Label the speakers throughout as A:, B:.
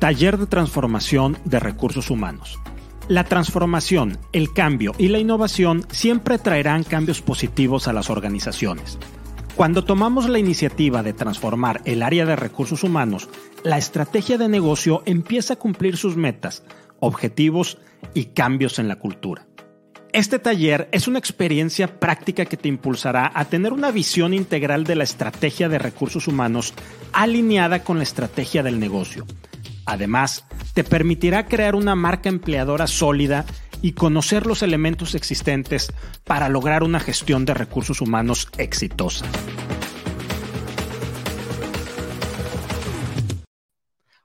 A: Taller de Transformación de Recursos Humanos. La transformación, el cambio y la innovación siempre traerán cambios positivos a las organizaciones. Cuando tomamos la iniciativa de transformar el área de recursos humanos, la estrategia de negocio empieza a cumplir sus metas, objetivos y cambios en la cultura. Este taller es una experiencia práctica que te impulsará a tener una visión integral de la estrategia de recursos humanos alineada con la estrategia del negocio. Además, te permitirá crear una marca empleadora sólida y conocer los elementos existentes para lograr una gestión de recursos humanos exitosa.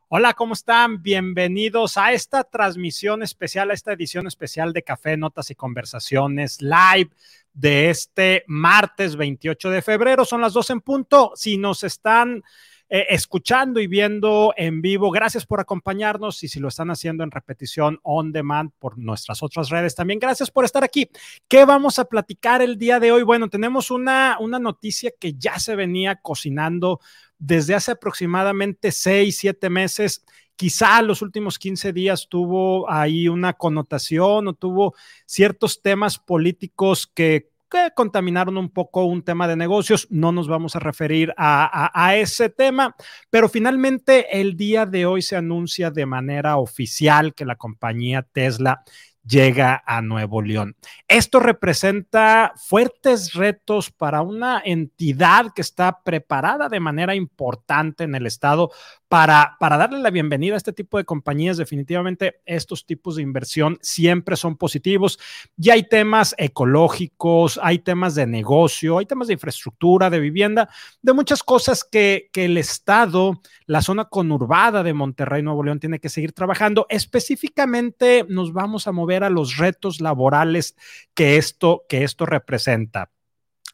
A: Hola, ¿cómo están? Bienvenidos a esta transmisión especial, a esta edición especial de Café, Notas y Conversaciones Live de este martes 28 de febrero. Son las dos en punto. Si nos están eh, escuchando y viendo en vivo. Gracias por acompañarnos y si lo están haciendo en repetición on demand por nuestras otras redes también. Gracias por estar aquí. ¿Qué vamos a platicar el día de hoy? Bueno, tenemos una, una noticia que ya se venía cocinando desde hace aproximadamente seis, siete meses. Quizá los últimos 15 días tuvo ahí una connotación o tuvo ciertos temas políticos que contaminaron un poco un tema de negocios. No nos vamos a referir a, ese tema, pero finalmente el día de hoy se anuncia de manera oficial que la compañía Tesla llega a Nuevo León. Esto representa fuertes retos para una entidad que está preparada de manera importante en el estado para, para darle la bienvenida a este tipo de compañías. Definitivamente estos tipos de inversión siempre son positivos. Ya hay temas ecológicos, hay temas de negocio, hay temas de infraestructura, de vivienda, de muchas cosas que, que el estado, la zona conurbada de Monterrey, Nuevo León, tiene que seguir trabajando. Específicamente nos vamos a mover a los retos laborales que esto, que esto representa.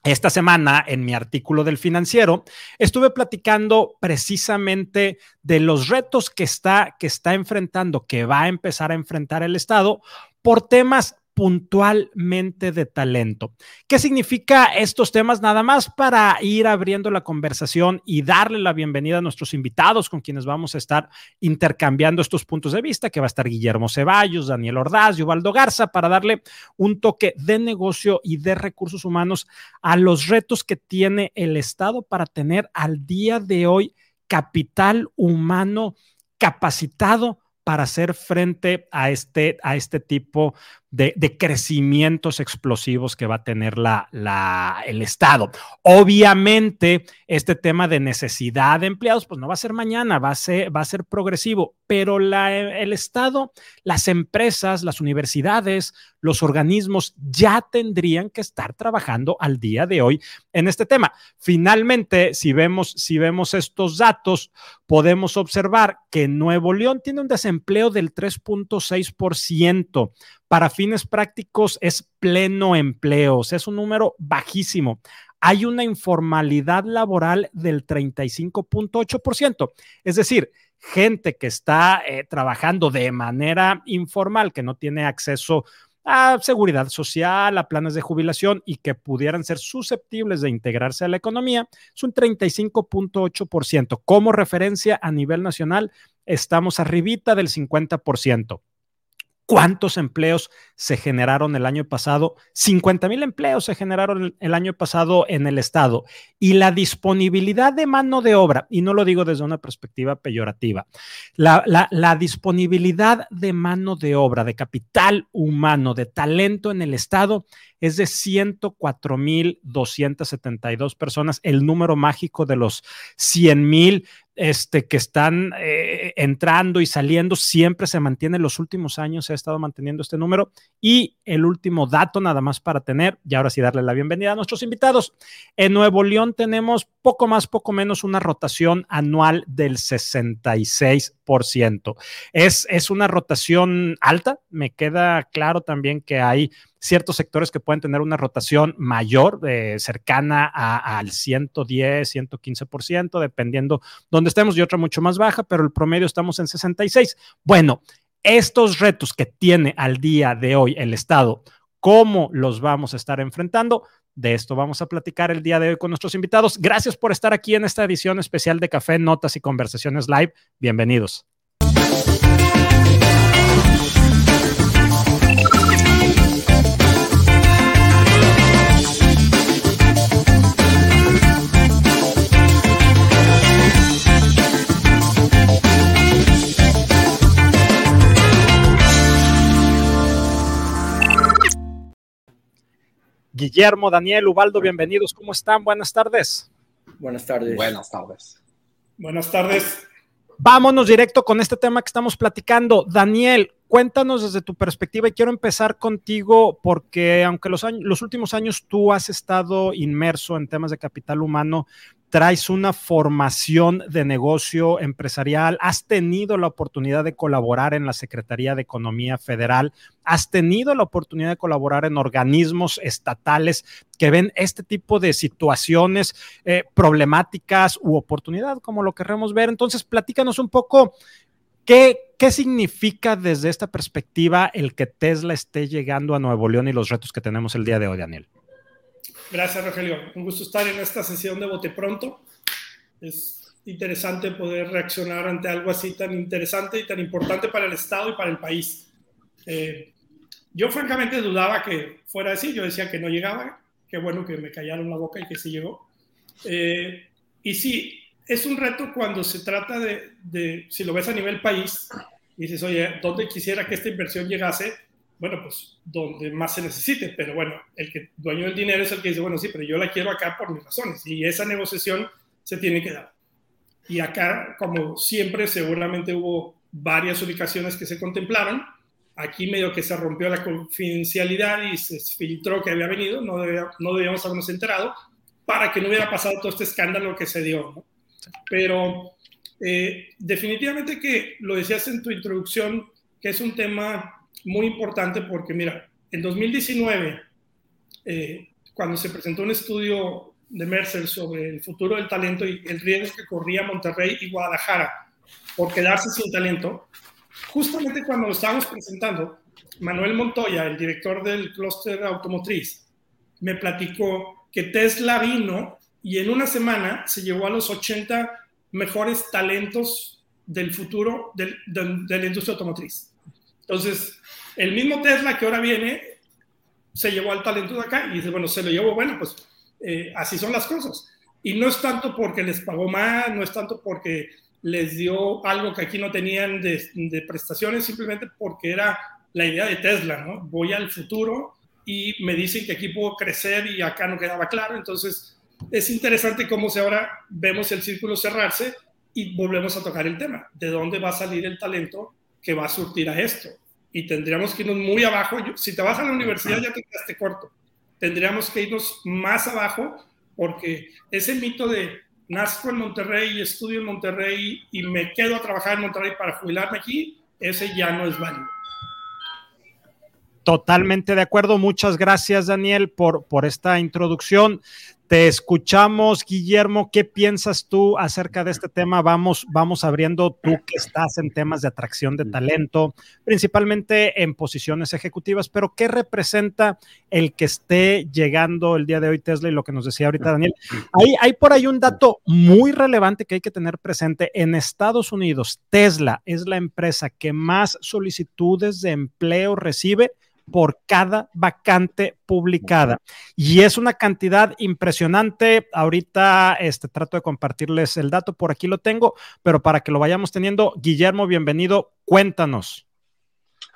A: Esta semana, en mi artículo del financiero, estuve platicando precisamente de los retos que está, que está enfrentando, que va a empezar a enfrentar el Estado por temas puntualmente de talento. ¿Qué significa estos temas? Nada más para ir abriendo la conversación y darle la bienvenida a nuestros invitados con quienes vamos a estar intercambiando estos puntos de vista, que va a estar Guillermo Ceballos, Daniel Ordaz Ubaldo Garza, para darle un toque de negocio y de recursos humanos a los retos que tiene el Estado para tener al día de hoy capital humano capacitado para hacer frente a este, a este tipo de, crecimientos explosivos que va a tener la, el Estado. Obviamente, este tema de necesidad de empleados, pues no va a ser mañana, va a ser, va a ser progresivo, pero la, el Estado, las empresas, las universidades, los organismos ya tendrían que estar trabajando al día de hoy en este tema. Finalmente, si vemos, si vemos estos datos, podemos observar que Nuevo León tiene un desempleo del 3.6% para fines prácticos es pleno empleo, o sea, es un número bajísimo. Hay una informalidad laboral del 35.8%, es decir, gente que está eh, trabajando de manera informal, que no tiene acceso a seguridad social, a planes de jubilación y que pudieran ser susceptibles de integrarse a la economía, es un 35.8%. Como referencia a nivel nacional, estamos arribita del 50%. ¿Cuántos empleos se generaron el año pasado? 50 mil empleos se generaron el, año pasado en el Estado. Y la disponibilidad de mano de obra, y no lo digo desde una perspectiva peyorativa, la, disponibilidad de mano de obra, de capital humano, de talento en el Estado es de 104.272 personas, el número mágico de los 100.000 este, que están eh, entrando y saliendo, siempre se mantiene, en los últimos años se ha estado manteniendo este número. Y el último dato, nada más para tener, y ahora sí darle la bienvenida a nuestros invitados. En Nuevo León tenemos poco más, poco menos una rotación anual del 66%. Es, es una rotación alta, me queda claro también que hay ciertos sectores que pueden tener una rotación mayor, eh, cercana al 110, 115%, dependiendo dónde estemos, y otra mucho más baja, pero el promedio estamos en 66. Bueno, estos retos que tiene al día de hoy el Estado, ¿cómo los vamos a estar enfrentando? De esto vamos a platicar el día de hoy con nuestros invitados. Gracias por estar aquí en esta edición especial de Café, Notas y Conversaciones Live. Bienvenidos. Guillermo, Daniel, Ubaldo, bienvenidos. ¿Cómo están? Buenas tardes.
B: Buenas tardes.
C: Buenas tardes.
D: Buenas tardes.
A: Vámonos directo con este tema que estamos platicando. Daniel, cuéntanos desde tu perspectiva y quiero empezar contigo porque aunque los, años, los últimos años tú has estado inmerso en temas de capital humano, traes una formación de negocio empresarial, has tenido la oportunidad de colaborar en la Secretaría de Economía Federal, has tenido la oportunidad de colaborar en organismos estatales que ven este tipo de situaciones eh, problemáticas u oportunidad, como lo queremos ver. Entonces, platícanos un poco. ¿Qué, ¿Qué significa desde esta perspectiva el que Tesla esté llegando a Nuevo León y los retos que tenemos el día de hoy, Daniel?
D: Gracias, Rogelio. Un gusto estar en esta sesión de Bote Pronto. Es interesante poder reaccionar ante algo así tan interesante y tan importante para el Estado y para el país. Eh, yo francamente dudaba que fuera así. Yo decía que no llegaba. Qué bueno que me callaron la boca y que sí llegó. Eh, y sí, es un reto cuando se trata de, de, si lo ves a nivel país, dices, oye, ¿dónde quisiera que esta inversión llegase? Bueno, pues donde más se necesite, pero bueno, el que dueño del dinero es el que dice, bueno, sí, pero yo la quiero acá por mis razones y esa negociación se tiene que dar. Y acá, como siempre, seguramente hubo varias ubicaciones que se contemplaron. Aquí medio que se rompió la confidencialidad y se filtró que había venido, no, no debíamos habernos enterado, para que no hubiera pasado todo este escándalo que se dio. ¿no? Pero eh, definitivamente que lo decías en tu introducción, que es un tema muy importante porque, mira, en 2019, eh, cuando se presentó un estudio de Mercer sobre el futuro del talento y el riesgo que corría Monterrey y Guadalajara por quedarse sin talento, justamente cuando lo estábamos presentando, Manuel Montoya, el director del clúster automotriz, me platicó que Tesla vino y en una semana se llevó a los 80 mejores talentos del futuro de la industria automotriz. Entonces, el mismo Tesla que ahora viene se llevó al talento de acá y dice, bueno, se lo llevó, bueno, pues eh, así son las cosas. Y no es tanto porque les pagó más, no es tanto porque les dio algo que aquí no tenían de, prestaciones, simplemente porque era la idea de Tesla, ¿no? Voy al futuro y me dicen que aquí puedo crecer y acá no quedaba claro. Entonces, es interesante cómo se ahora vemos el círculo cerrarse y volvemos a tocar el tema. ¿De dónde va a salir el talento que va a surtir a esto? Y tendríamos que irnos muy abajo. Si te vas a la universidad ya te quedaste corto. Tendríamos que irnos más abajo porque ese mito de nazco en Monterrey, estudio en Monterrey y me quedo a trabajar en Monterrey para jubilarme aquí, ese ya no es válido.
A: Totalmente de acuerdo. Muchas gracias, Daniel, por, por esta introducción. Te escuchamos, Guillermo. ¿Qué piensas tú acerca de este tema? Vamos, vamos abriendo tú que estás en temas de atracción de talento, principalmente en posiciones ejecutivas, pero ¿qué representa el que esté llegando el día de hoy Tesla y lo que nos decía ahorita Daniel? Hay, hay por ahí un dato muy relevante que hay que tener presente. En Estados Unidos, Tesla es la empresa que más solicitudes de empleo recibe por cada vacante publicada. Y es una cantidad impresionante. Ahorita este, trato de compartirles el dato, por aquí lo tengo, pero para que lo vayamos teniendo, Guillermo, bienvenido, cuéntanos.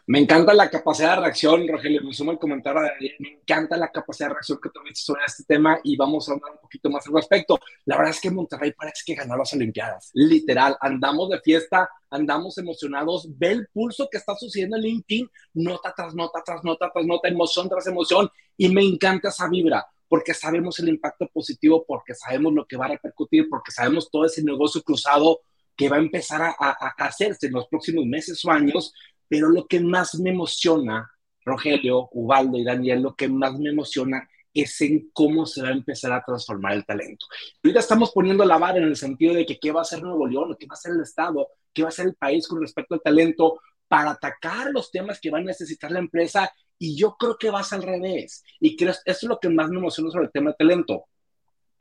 C: Me encanta la capacidad de reacción, Rogelio, me sumo el comentario de Daniel, me encanta la capacidad de reacción que tuviste sobre este tema y vamos a hablar un poquito más al respecto. La verdad es que Monterrey parece que ganó las Olimpiadas, literal, andamos de fiesta, andamos emocionados, ve el pulso que está sucediendo en LinkedIn, nota tras nota, tras nota, tras nota, emoción tras emoción y me encanta esa vibra porque sabemos el impacto positivo, porque sabemos lo que va a repercutir, porque sabemos todo ese negocio cruzado que va a empezar a hacerse en los próximos meses o años, pero lo que más me emociona, Rogelio, Ubaldo y Daniel, lo que más me emociona es en cómo se va a empezar a transformar el talento. Ahorita estamos poniendo la vara en el sentido de que qué va a hacer Nuevo León, qué va a hacer el Estado, qué va a hacer el país con respecto al talento para atacar los temas que va a necesitar la empresa y yo creo que vas al revés. Y creo, eso es lo que más me emociona sobre el tema de talento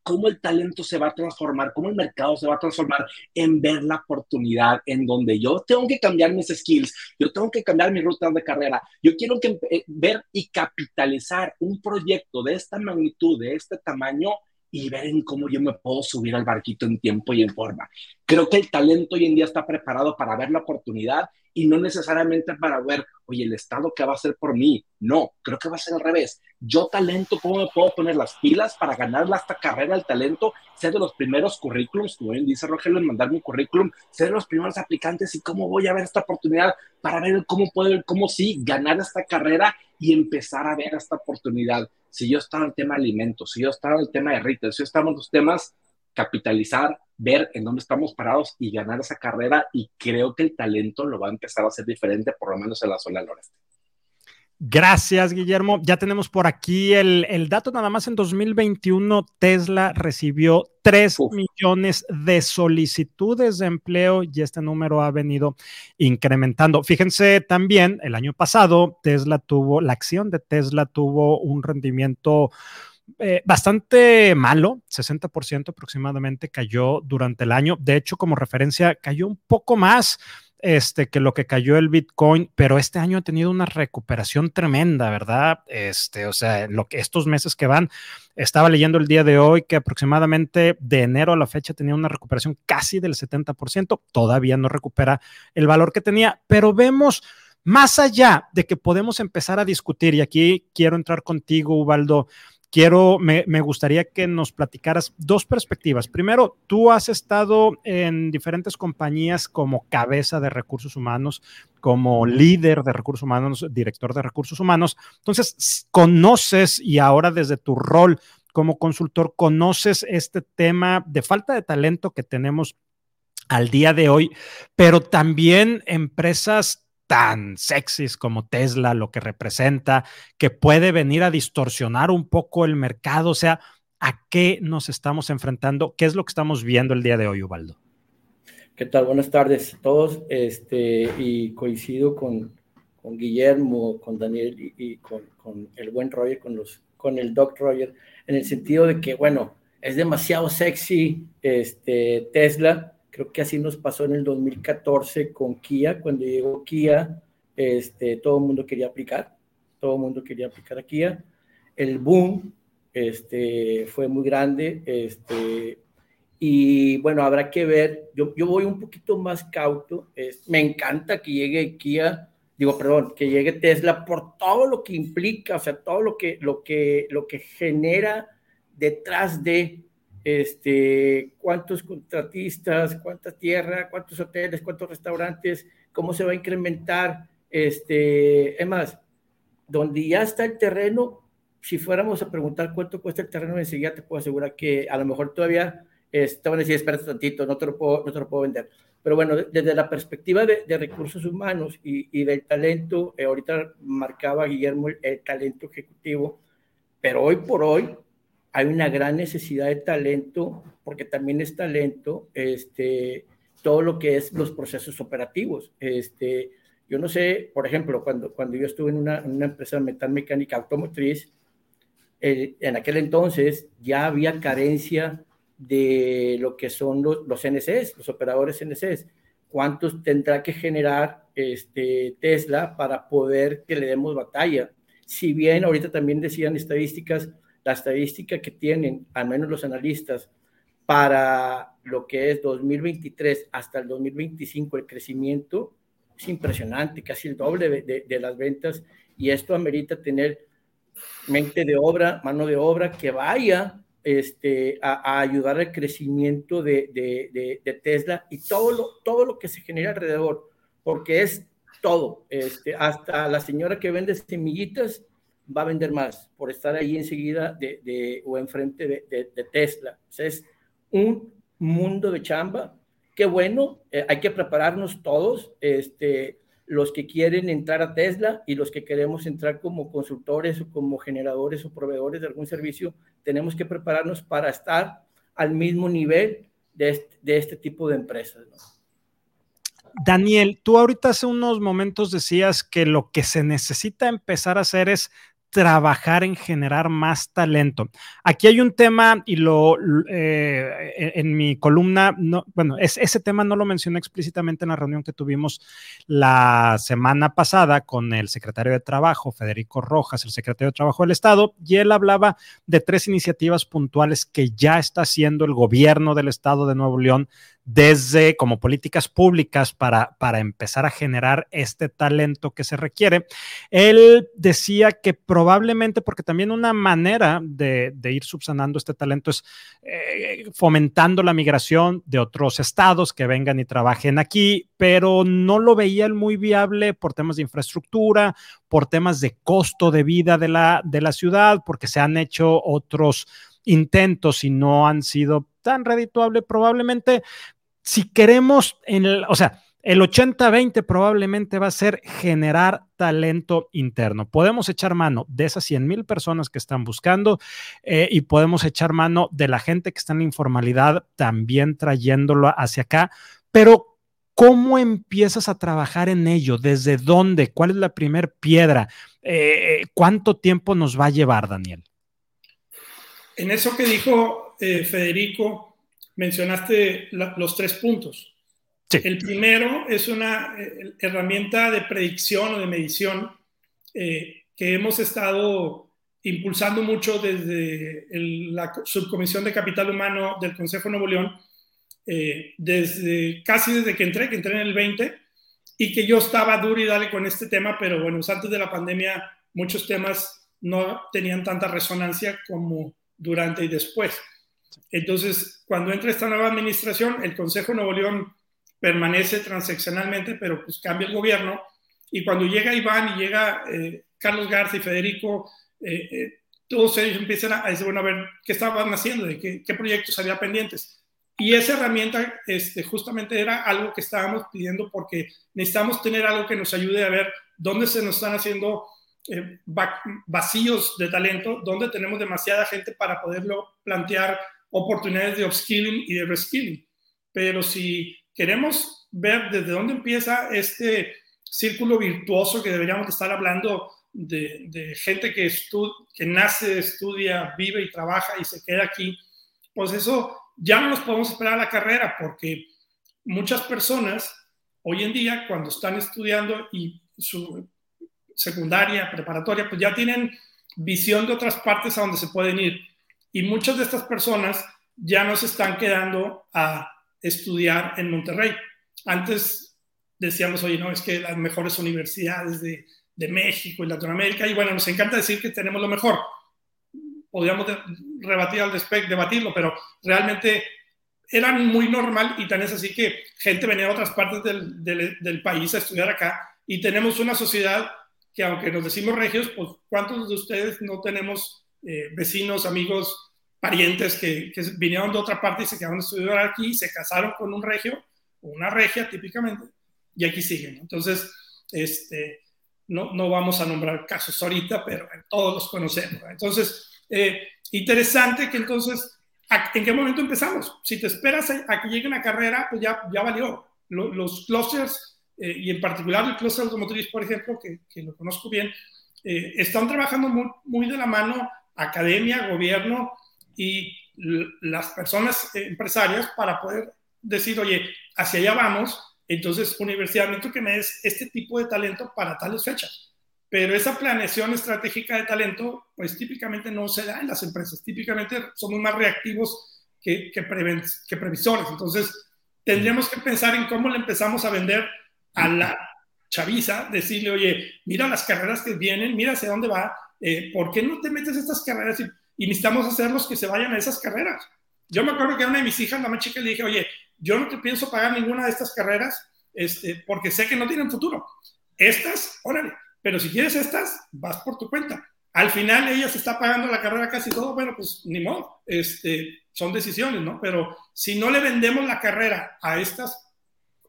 C: cómo el talento se va a transformar, cómo el mercado se va a transformar en ver la oportunidad en donde yo tengo que cambiar mis skills, yo tengo que cambiar mi ruta de carrera, yo quiero que, eh, ver y capitalizar un proyecto de esta magnitud, de este tamaño y ver en cómo yo me puedo subir al barquito en tiempo y en forma. Creo que el talento hoy en día está preparado para ver la oportunidad y no necesariamente para ver, oye, el Estado, ¿qué va a hacer por mí? No, creo que va a ser al revés. Yo talento, ¿cómo me puedo poner las pilas para ganar esta carrera del talento? Ser de los primeros currículums, como bien dice Rogelio, en mandar mi currículum, ser de los primeros aplicantes y cómo voy a ver esta oportunidad para ver cómo puedo, cómo sí, ganar esta carrera y empezar a ver esta oportunidad. Si yo estaba en el tema de alimentos, si yo estaba en el tema de retail, si yo estaba en los temas capitalizar, ver en dónde estamos parados y ganar esa carrera. Y creo que el talento lo va a empezar a hacer diferente, por lo menos en la zona del noreste.
A: Gracias, Guillermo. Ya tenemos por aquí el, dato. Nada más en 2021, Tesla recibió 3 millones de solicitudes de empleo y este número ha venido incrementando. Fíjense también, el año pasado, Tesla tuvo, la acción de Tesla tuvo un rendimiento eh, bastante malo, 60% aproximadamente cayó durante el año. De hecho, como referencia, cayó un poco más este, que lo que cayó el Bitcoin, pero este año ha tenido una recuperación tremenda, ¿verdad? Este, o sea, lo que estos meses que van, estaba leyendo el día de hoy que aproximadamente de enero a la fecha tenía una recuperación casi del 70%, todavía no recupera el valor que tenía, pero vemos más allá de que podemos empezar a discutir, y aquí quiero entrar contigo, Ubaldo, quiero, me, gustaría que nos platicaras dos perspectivas. Primero, tú has estado en diferentes compañías como cabeza de recursos humanos, como líder de recursos humanos, director de recursos humanos. Entonces, conoces y ahora desde tu rol como consultor, conoces este tema de falta de talento que tenemos al día de hoy, pero también empresas tan sexys como Tesla, lo que representa, que puede venir a distorsionar un poco el mercado. O sea, ¿a qué nos estamos enfrentando? ¿Qué es lo que estamos viendo el día de hoy, Ubaldo?
B: ¿Qué tal? Buenas tardes a todos. Este, y coincido con, con Guillermo, con Daniel y, con, con, el buen Roger, con, los, con el Doc Roger, en el sentido de que, bueno, es demasiado sexy este, Tesla Creo que así nos pasó en el 2014 con Kia. Cuando llegó Kia, este, todo el mundo quería aplicar. Todo el mundo quería aplicar a Kia. El boom este, fue muy grande. Este, y bueno, habrá que ver. Yo, yo voy un poquito más cauto. me encanta que llegue Kia, digo, perdón, que llegue Tesla por todo lo que implica, o sea, todo lo que, lo que, lo que genera detrás de este, cuántos contratistas, cuánta tierra, cuántos hoteles, cuántos restaurantes, cómo se va a incrementar, este, es más, donde ya está el terreno, si fuéramos a preguntar cuánto cuesta el terreno, enseguida te puedo asegurar que a lo mejor todavía estaban decir, espérate tantito, no te lo puedo, no te lo puedo vender. Pero bueno, desde la perspectiva de, recursos humanos y, del talento, eh, ahorita marcaba Guillermo el talento ejecutivo, pero hoy por hoy hay una gran necesidad de talento, porque también es talento, este, todo lo que es los procesos operativos. Este, yo no sé, por ejemplo, cuando, cuando yo estuve en una, una empresa metal mecánica automotriz, en aquel entonces ya había carencia de lo que son los, los NCS, los operadores NCS. ¿Cuántos tendrá que generar este, Tesla para poder que le demos batalla? Si bien ahorita también decían estadísticas, la estadística que tienen, al menos los analistas, para lo que es 2023 hasta el 2025, el crecimiento es impresionante, casi el doble de, las ventas, y esto amerita tener mente de obra, mano de obra que vaya este, a, ayudar al crecimiento de, de, Tesla y todo lo, todo lo que se genera alrededor, porque es todo, este, hasta la señora que vende semillitas va a vender más por estar ahí enseguida de, de o enfrente de, de, Tesla. es un mundo de chamba. Qué bueno, eh, hay que prepararnos todos, este, los que quieren entrar a Tesla y los que queremos entrar como consultores o como generadores o proveedores de algún servicio, tenemos que prepararnos para estar al mismo nivel de este, de este tipo de empresas.
A: Daniel, tú ahorita hace unos momentos decías que lo que se necesita empezar a hacer es trabajar en generar más talento. Aquí hay un tema y lo eh, en, mi columna, no, bueno, ese tema no lo mencioné explícitamente en la reunión que tuvimos la semana pasada con el secretario de Trabajo, Federico Rojas, el secretario de Trabajo del Estado, y él hablaba de tres iniciativas puntuales que ya está haciendo el gobierno del Estado de Nuevo León desde como políticas públicas para, para empezar a generar este talento que se requiere. Él decía que probablemente, porque también una manera de, ir subsanando este talento es eh, fomentando la migración de otros estados que vengan y trabajen aquí, pero no lo veía él muy viable por temas de infraestructura, por temas de costo de vida de la, de la ciudad, porque se han hecho otros intentos y no han sido tan redituable, probablemente si queremos, en el, o sea, el 80-20 probablemente va a ser generar talento interno. Podemos echar mano de esas 100 mil personas que están buscando eh, y podemos echar mano de la gente que está en la informalidad también trayéndolo hacia acá, pero ¿Cómo empiezas a trabajar en ello? ¿Desde dónde? ¿Cuál es la primer piedra? Eh, ¿Cuánto tiempo nos va a llevar, Daniel?
D: En eso que dijo eh, Federico, mencionaste los tres puntos. El primero es una eh, herramienta de predicción o de medición eh, que hemos estado impulsando mucho desde la subcomisión de capital humano del Consejo Nuevo León, eh, desde casi desde que entré, que entré en el 20, y que yo estaba duro y dale con este tema, pero bueno, antes de la pandemia muchos temas no tenían tanta resonancia como durante y después. Entonces, cuando entra esta nueva administración, el Consejo Nuevo León permanece transaccionalmente, pero pues cambia el gobierno. Y cuando llega Iván y llega eh, Carlos Garza y Federico, eh, eh, todos ellos empiezan a decir, bueno, a ver, ¿qué estaban haciendo? ¿De qué, qué proyectos había pendientes? Y esa herramienta este, justamente era algo que estábamos pidiendo porque necesitamos tener algo que nos ayude a ver dónde se nos están haciendo vacíos de talento, dónde tenemos demasiada gente para poderlo plantear oportunidades de upskilling y de reskilling. Pero si queremos ver desde dónde empieza este círculo virtuoso que deberíamos estar hablando de, gente que, que nace, estudia, vive y trabaja y se queda aquí, pues eso ya no nos podemos esperar a la carrera porque muchas personas hoy en día cuando están estudiando y su secundaria, preparatoria, pues ya tienen visión de otras partes a donde se pueden ir y muchas de estas personas ya no se están quedando a estudiar en Monterrey. Antes decíamos, oye, no, es que las mejores universidades de, de México y Latinoamérica, y bueno, nos encanta decir que tenemos lo mejor. Podríamos rebatir al respecto, debatirlo, pero realmente era muy normal y tan es así que gente venía de otras partes del, del, del, país a estudiar acá y tenemos una sociedad que aunque nos decimos regios, pues ¿cuántos de ustedes no tenemos eh, vecinos, amigos, parientes que, vinieron de otra parte y se quedaron a estudiar aquí, se casaron con un regio una regia típicamente, y aquí siguen. Entonces, este, no, no vamos a nombrar casos ahorita, pero todos los conocemos. Entonces, eh, interesante que entonces, ¿en qué momento empezamos? Si te esperas a, que llegue una carrera, pues ya, ya valió. Los, clusters, eh, y en particular el cluster automotriz, por ejemplo, que, que lo conozco bien, están trabajando muy, muy de la mano academia, gobierno y las personas empresarias para poder decir, oye, hacia allá vamos, entonces universidad, necesito que me des este tipo de talento para tales fechas. Pero esa planeación estratégica de talento, pues típicamente no se da en las empresas. Típicamente somos más reactivos que, que, que previsores. Entonces, tendríamos que pensar en cómo le empezamos a vender a la chaviza, decirle, oye, mira las carreras que vienen, mira hacia dónde va, eh, ¿por qué no te metes estas carreras y, necesitamos hacerlos que se vayan a esas carreras? Yo me acuerdo que a una de mis hijas, la más chica, le dije, oye, yo no te pienso pagar ninguna de estas carreras este, porque sé que no tienen futuro. Estas, órale, pero si quieres estas, vas por tu cuenta. Al final ella se está pagando la carrera casi todo, bueno, pues ni modo, este, son decisiones, ¿no? Pero si no le vendemos la carrera a, estas,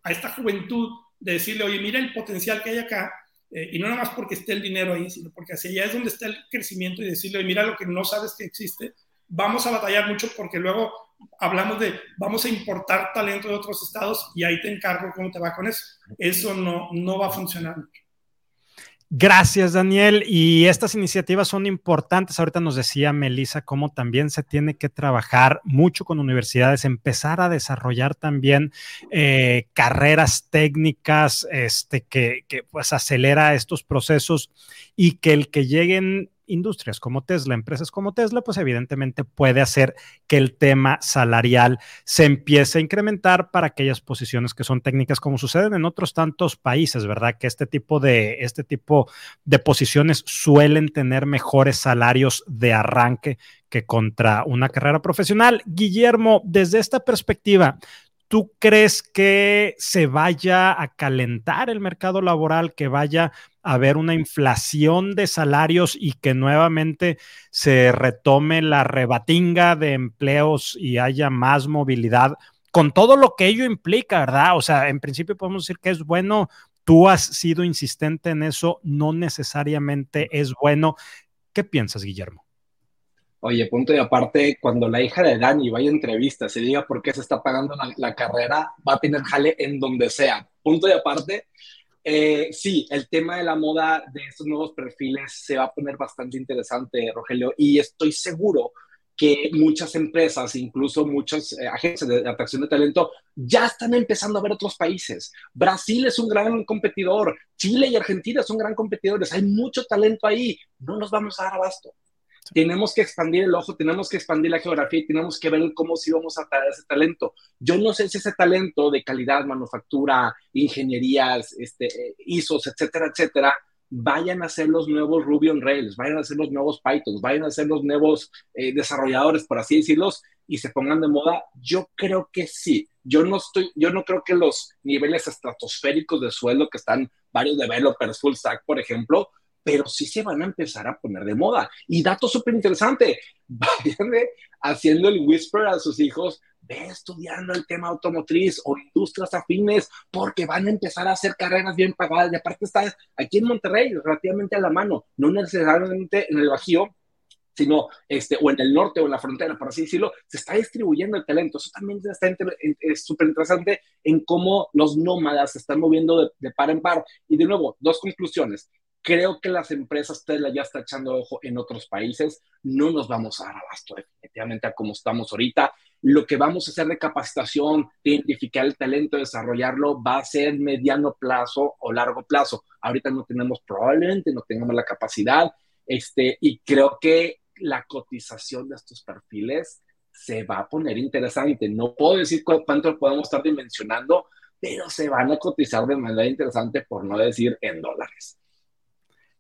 D: a esta juventud de decirle, oye, mira el potencial que hay acá, eh, y no nada más porque esté el dinero ahí, sino porque hacia allá es donde está el crecimiento y decirle, mira lo que no sabes que existe, vamos a batallar mucho porque luego hablamos de, vamos a importar talento de otros estados y ahí te encargo cómo te va con eso. Eso no, no va a funcionar mucho.
A: Gracias, Daniel. Y estas iniciativas son importantes. Ahorita nos decía Melissa cómo también se tiene que trabajar mucho con universidades, empezar a desarrollar también eh, carreras técnicas este, que, que pues acelera estos procesos y que el que lleguen industrias como Tesla, empresas como Tesla, pues evidentemente puede hacer que el tema salarial se empiece a incrementar para aquellas posiciones que son técnicas, como suceden en otros tantos países, ¿verdad? Que este tipo de, este tipo de posiciones suelen tener mejores salarios de arranque que contra una carrera profesional. Guillermo, desde esta perspectiva, ¿tú crees que se vaya a calentar el mercado laboral, que vaya haber una inflación de salarios y que nuevamente se retome la rebatinga de empleos y haya más movilidad con todo lo que ello implica, ¿verdad? O sea, en principio podemos decir que es bueno, tú has sido insistente en eso, no necesariamente es bueno. ¿Qué piensas, Guillermo?
C: Oye, punto y aparte, cuando la hija de Dani vaya a entrevista, se diga por qué se está pagando la, carrera, va a tener jale en donde sea. Punto y aparte, eh, sí, el tema de la moda de estos nuevos perfiles se va a poner bastante interesante, Rogelio, y estoy seguro que muchas empresas, incluso muchas eh, agencias de atracción de talento, ya están empezando a ver otros países. Brasil es un gran competidor, Chile y Argentina son gran competidores, hay mucho talento ahí, no nos vamos a dar abasto. Tenemos que expandir el ojo, tenemos que expandir la geografía y tenemos que ver cómo sí vamos a traer ese talento. Yo no sé si ese talento de calidad, manufactura, ingenierías, este, ISOs, etcétera, etcétera, vayan a ser los nuevos Ruby on Rails, vayan a ser los nuevos Python, vayan a ser los nuevos eh, desarrolladores, por así decirlos, y se pongan de moda. Yo creo que sí. Yo no estoy, yo no creo que los niveles estratosféricos de sueldo que están varios developers full stack, por ejemplo, pero sí se van a empezar a poner de moda. Y dato súper interesante, vayan haciendo el whisper a sus hijos, ve estudiando el tema automotriz o industrias afines, porque van a empezar a hacer carreras bien pagadas. Y aparte está aquí en Monterrey, relativamente a la mano, no necesariamente en el Bajío, sino este, o en el norte o en la frontera, por así decirlo, se está distribuyendo el talento. Eso también está es súper interesante en cómo los nómadas se están moviendo de, de, par en par. Y de nuevo, dos conclusiones. Creo que las empresas Tesla ya está echando ojo en otros países. No nos vamos a dar abasto definitivamente a como estamos ahorita. Lo que vamos a hacer de capacitación, de identificar el talento, desarrollarlo, va a ser mediano plazo o largo plazo. Ahorita no tenemos, probablemente no tengamos la capacidad. Este, y creo que la cotización de estos perfiles se va a poner interesante. No puedo decir cuánto podemos estar dimensionando, pero se van a cotizar de manera interesante, por no decir en dólares.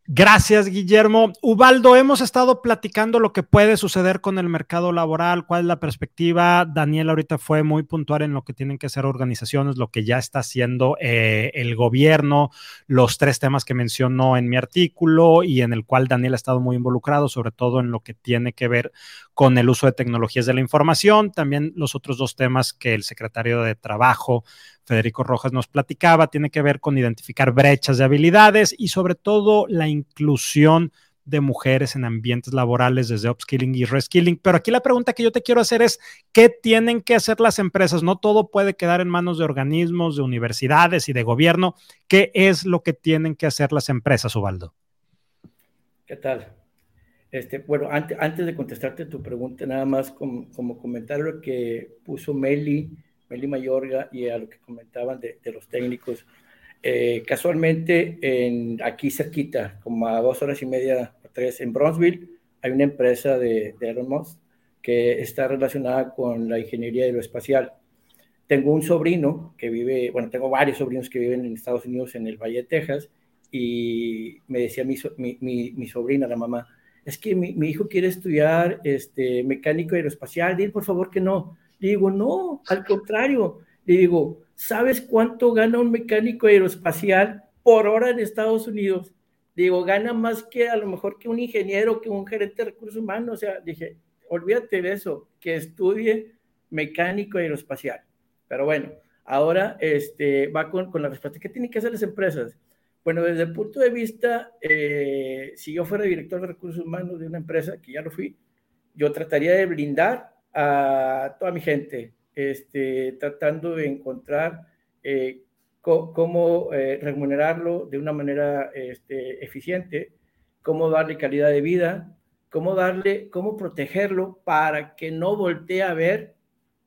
A: Gracias, Guillermo. Ubaldo, hemos estado platicando lo que puede suceder con el mercado laboral, cuál es la perspectiva. Daniel ahorita fue muy puntual en lo que tienen que hacer organizaciones, lo que ya está haciendo eh, el gobierno, los tres temas que mencionó en mi artículo y en el cual Daniel ha estado muy involucrado, sobre todo en lo que tiene que ver con el uso de tecnologías de la información, también los otros dos temas que el secretario de Trabajo Federico Rojas nos platicaba, tiene que ver con identificar brechas de habilidades y sobre todo la inclusión de mujeres en ambientes laborales desde upskilling y reskilling. Pero aquí la pregunta que yo te quiero hacer es, ¿qué tienen que hacer las empresas? No todo puede quedar en manos de organismos, de universidades y de gobierno. ¿Qué es lo que tienen que hacer las empresas, Ubaldo?
B: ¿Qué tal? Este, bueno, antes, antes de contestarte tu pregunta, nada más como, como comentario que puso Meli Meli Mayorga y a lo que comentaban de, los técnicos. Eh, casualmente, en, aquí cerquita, como a dos horas y media o tres, en Bronzeville, hay una empresa de, de Elon Musk que está relacionada con la ingeniería aeroespacial. Tengo un sobrino que vive, bueno, tengo varios sobrinos que viven en Estados Unidos, en el Valle de Texas, y me decía mi, mi, mi, sobrina, la mamá, es que mi, hijo quiere estudiar este, mecánico aeroespacial, dile por favor que no. Le digo, no, al contrario. Le digo, ¿sabes cuánto gana un mecánico aeroespacial por hora en Estados Unidos? Digo, gana más que a lo mejor que un ingeniero, que un gerente de recursos humanos. O sea, dije, olvídate de eso, que estudie mecánico aeroespacial. Pero bueno, ahora este, va con, con la respuesta. ¿Qué tienen que hacer las empresas? Bueno, desde el punto de vista, eh, si yo fuera director de recursos humanos de una empresa, que ya lo fui, yo trataría de blindar a toda mi gente, este, tratando de encontrar eh, cómo, eh, remunerarlo de una manera este, eficiente, cómo darle calidad de vida, cómo darle, cómo protegerlo para que no voltee a ver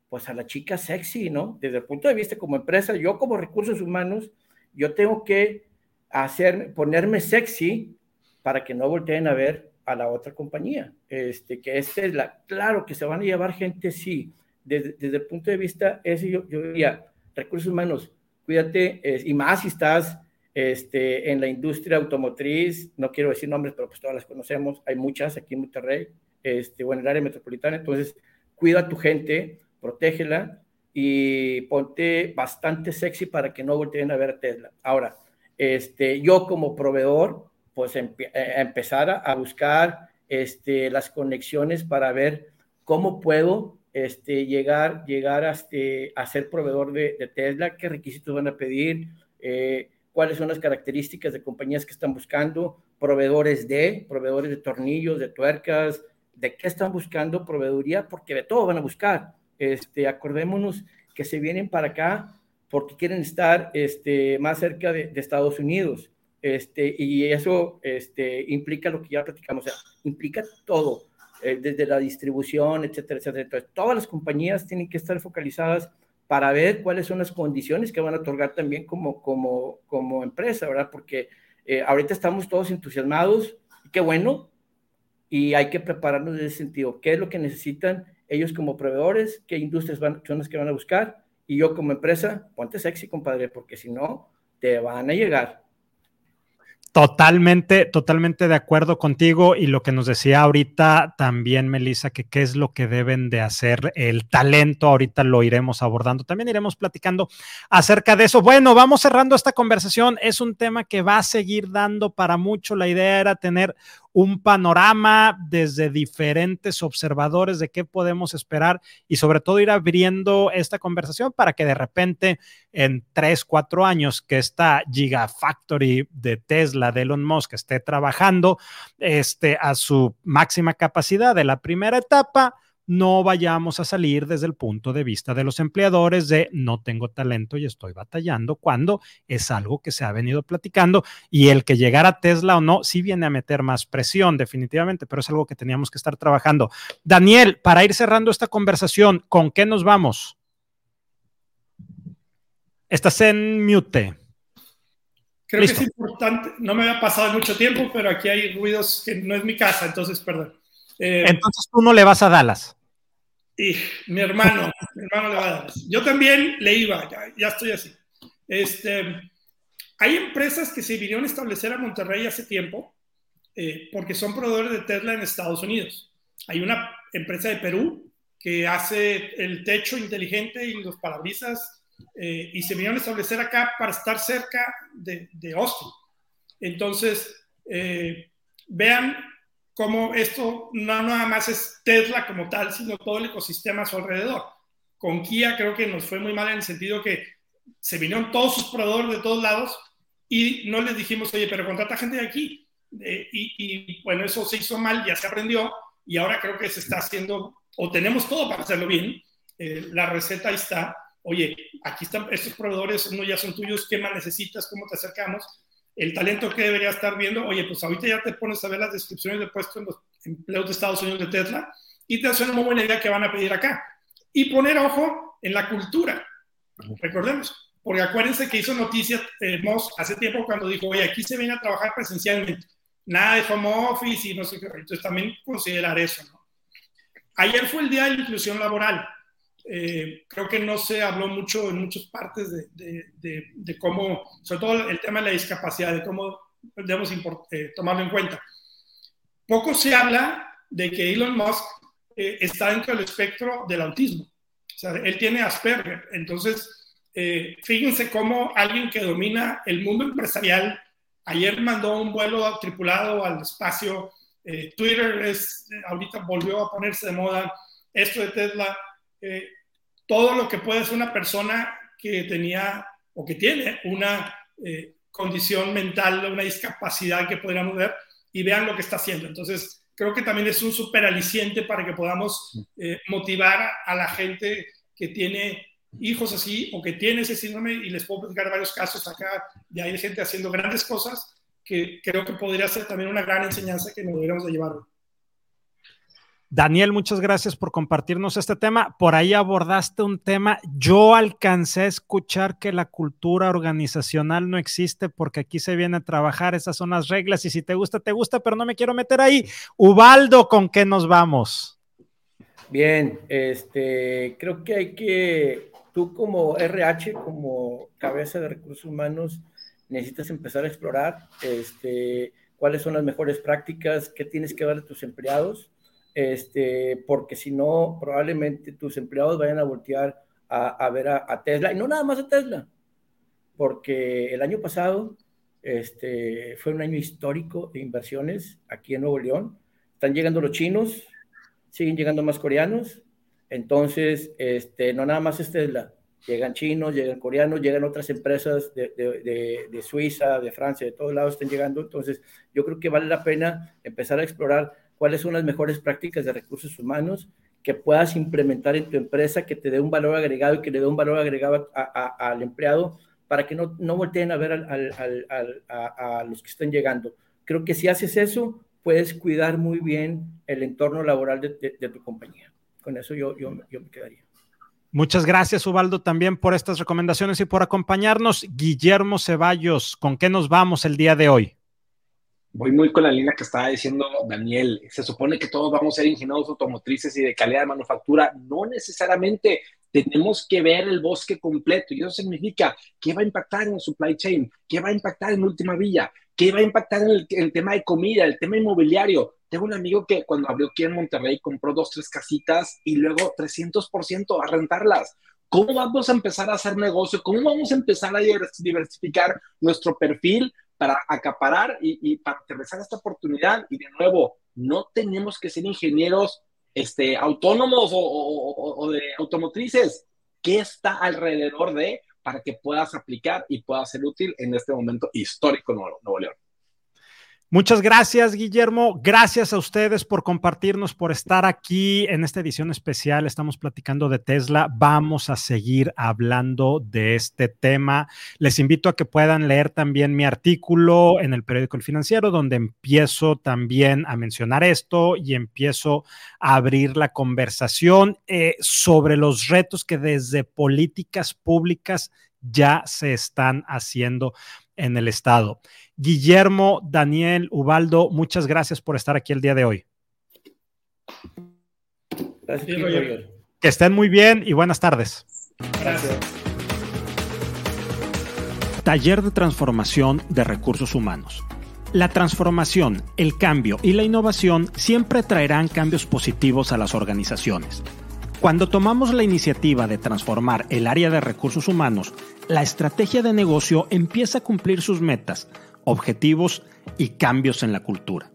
B: pues a la chica sexy, ¿no? Desde el punto de vista como empresa, yo como recursos humanos, yo tengo que hacer, ponerme sexy para que no volteen a ver a la otra compañía. Este, que esta es la, claro que se van a llevar gente, sí. Desde, el punto de vista, ese yo, yo diría, recursos humanos, cuídate, y más si estás este, en la industria automotriz, no quiero decir nombres, pero pues todas las conocemos, hay muchas aquí en Monterrey, este, o en el área metropolitana, entonces cuida a tu gente, protégela y ponte bastante sexy para que no volteen a ver a Tesla. Ahora, este, yo como proveedor, pues eh, empezar a, buscar este, las conexiones para ver cómo puedo este, llegar, llegar a, este, ser proveedor de, Tesla, qué requisitos van a pedir, eh, cuáles son las características de compañías que están buscando, proveedores de, proveedores de tornillos, de tuercas, de qué están buscando proveeduría, porque de todo van a buscar. Este, acordémonos que se vienen para acá porque quieren estar este, más cerca de, Estados Unidos. Este, y eso este, implica lo que ya platicamos, o sea, implica todo, eh, desde la distribución, etcétera, etcétera. Entonces, todas las compañías tienen que estar focalizadas para ver cuáles son las condiciones que van a otorgar también como, como, como empresa, ¿verdad? Porque eh, ahorita estamos todos entusiasmados, qué bueno, y hay que prepararnos en ese sentido. ¿Qué es lo que necesitan ellos como proveedores? ¿Qué industrias van, son las que van a buscar? Y yo como empresa, ponte sexy, compadre, porque si no, te van a llegar.
A: Totalmente, totalmente de acuerdo contigo y lo que nos decía ahorita también Melissa, que qué es lo que deben de hacer el talento, ahorita lo iremos abordando, también iremos platicando acerca de eso. Bueno, vamos cerrando esta conversación, es un tema que va a seguir dando para mucho, la idea era tener un panorama desde diferentes observadores de qué podemos esperar y sobre todo ir abriendo esta conversación para que de repente en tres, cuatro años que esta Gigafactory de Tesla, de Elon Musk, esté trabajando este, a su máxima capacidad de la primera etapa, no vayamos a salir desde el punto de vista de los empleadores de no tengo talento y estoy batallando cuando es algo que se ha venido platicando y el que llegara a Tesla o no, sí viene a meter más presión definitivamente, pero es algo que teníamos que estar trabajando. Daniel, para ir cerrando esta conversación, ¿con qué nos vamos? Estás en mute.
D: Creo que es importante, no me había pasado mucho tiempo, pero aquí hay ruidos que no es mi casa, entonces perdón.
A: Eh, entonces tú no le vas a Dallas.
D: Y mi hermano, mi hermano le va a dar. Yo también le iba, ya, estoy así. Este, hay empresas que se vinieron a establecer a Monterrey hace tiempo eh, porque son proveedores de Tesla en Estados Unidos. Hay una empresa de Perú que hace el techo inteligente y los parabrisas eh, y se vinieron a establecer acá para estar cerca de, de Austin. Entonces, eh, vean cómo esto no nada más es Tesla como tal, sino todo el ecosistema a su alrededor. Con Kia creo que nos fue muy mal en el sentido que se vinieron todos sus proveedores de todos lados y no les dijimos, oye, pero contrata gente de aquí. Eh, y, bueno, eso se hizo mal, ya se aprendió y ahora creo que se está haciendo, o tenemos todo para hacerlo bien. Eh, la receta ahí está. Oye, aquí están estos proveedores, uno ya son tuyos, ¿qué más necesitas? ¿Cómo te acercamos? El talento que debería estar viendo, oye, pues ahorita ya te pones a ver las descripciones de puestos en los empleos de Estados Unidos de Tesla y te hace una muy buena idea que van a pedir acá. Y poner ojo en la cultura, recordemos, porque acuérdense que hizo noticias eh, hace tiempo cuando dijo, oye, aquí se viene a trabajar presencialmente, nada de home office y no sé qué, entonces también considerar eso, ¿no? Ayer fue el día de la inclusión laboral. Eh, creo que no se habló mucho en muchas partes de, de, cómo, sobre todo el tema de la discapacidad, de cómo debemos eh, tomarlo en cuenta. Poco se habla de que Elon Musk eh, está dentro del espectro del autismo. O sea, él tiene Asperger. Entonces, fíjense cómo alguien que domina el mundo empresarial, ayer mandó un vuelo tripulado al espacio, Twitter es, ahorita volvió a ponerse de moda, esto de Tesla, todo lo que puede ser una persona que tenía o que tiene una eh, condición mental, una discapacidad que podríamos ver y vean lo que está haciendo. Entonces, creo que también es un súper aliciente para que podamos eh, motivar a la gente que tiene hijos así o que tienen ese síndrome y les puedo platicar varios casos acá y hay gente haciendo grandes cosas que creo que podría ser también una gran enseñanza que nos deberíamos de llevar.
A: Daniel, muchas gracias por compartirnos este tema. Por ahí abordaste un tema. Yo alcancé a escuchar que la cultura organizacional no existe porque aquí se viene a trabajar, esas son las reglas y si te gusta, te gusta, pero no me quiero meter ahí. Ubaldo, ¿con qué nos vamos?
B: Bien, este, creo que hay que, tú como RH, como cabeza de recursos humanos, necesitas empezar a explorar este, cuáles son las mejores prácticas, qué tienes que dar a tus empleados este, porque si no, probablemente tus empleados vayan a voltear a, ver a, Tesla, y no nada más a Tesla, porque el año pasado este, fue un año histórico de inversiones aquí en Nuevo León. Están llegando los chinos, siguen llegando más coreanos, entonces, este, no nada más es Tesla, llegan chinos, llegan coreanos, llegan otras empresas de, de, de, Suiza, de Francia, de todos lados están llegando. Entonces, yo creo que vale la pena empezar a explorar cuáles son las mejores prácticas de recursos humanos que puedas implementar en tu empresa, que te dé un valor agregado y que le dé un valor agregado al empleado para que no, no volteen a ver a, los que están llegando. Creo que si haces eso, puedes cuidar muy bien el entorno laboral de, tu compañía. Con eso yo, yo, yo me quedaría.
A: Muchas gracias, Ubaldo, también por estas recomendaciones y por acompañarnos. Guillermo Ceballos, ¿con qué nos vamos el día de hoy?
C: Voy muy con la línea que estaba diciendo Daniel. Se supone que todos vamos a ser ingenieros automotrices y de calidad de manufactura. No necesariamente tenemos que ver el bosque completo y eso significa qué va a impactar en el supply chain, qué va a impactar en última villa, qué va a impactar en el, tema de comida, el tema inmobiliario. Tengo un amigo que cuando abrió aquí en Monterrey compró dos, tres casitas y luego 300% a rentarlas. ¿Cómo vamos a empezar a hacer negocio? ¿Cómo vamos a empezar a diversificar nuestro perfil para acaparar y, para aterrizar esta oportunidad. Y de nuevo, no tenemos que ser ingenieros este, autónomos o, de automotrices. ¿Qué está alrededor de para que puedas aplicar y pueda ser útil en este momento histórico Nuevo, Nuevo León?
A: Muchas gracias, Guillermo. Gracias a ustedes por compartirnos, por estar aquí en esta edición especial. Estamos platicando de Tesla. Vamos a seguir hablando de este tema. Les invito a que puedan leer también mi artículo en el periódico El Financiero, donde empiezo también a mencionar esto y empiezo a abrir la conversación eh, sobre los retos que desde políticas públicas ya se están haciendo en el Estado. Guillermo, Daniel, Ubaldo, muchas gracias por estar aquí el día de hoy. Que estén muy bien y buenas tardes. Gracias. Taller de Transformación de Recursos Humanos. La transformación, el cambio y la innovación siempre traerán cambios positivos a las organizaciones. Cuando tomamos la iniciativa de transformar el área de recursos humanos, la estrategia de negocio empieza a cumplir sus metas, objetivos y cambios en la cultura.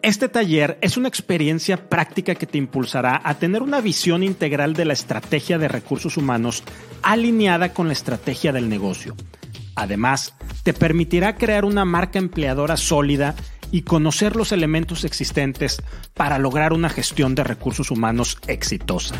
A: Este taller es una experiencia práctica que te impulsará a tener una visión integral de la estrategia de recursos humanos alineada con la estrategia del negocio. Además, te permitirá crear una marca empleadora sólida y conocer los elementos existentes para lograr una gestión de recursos humanos exitosa.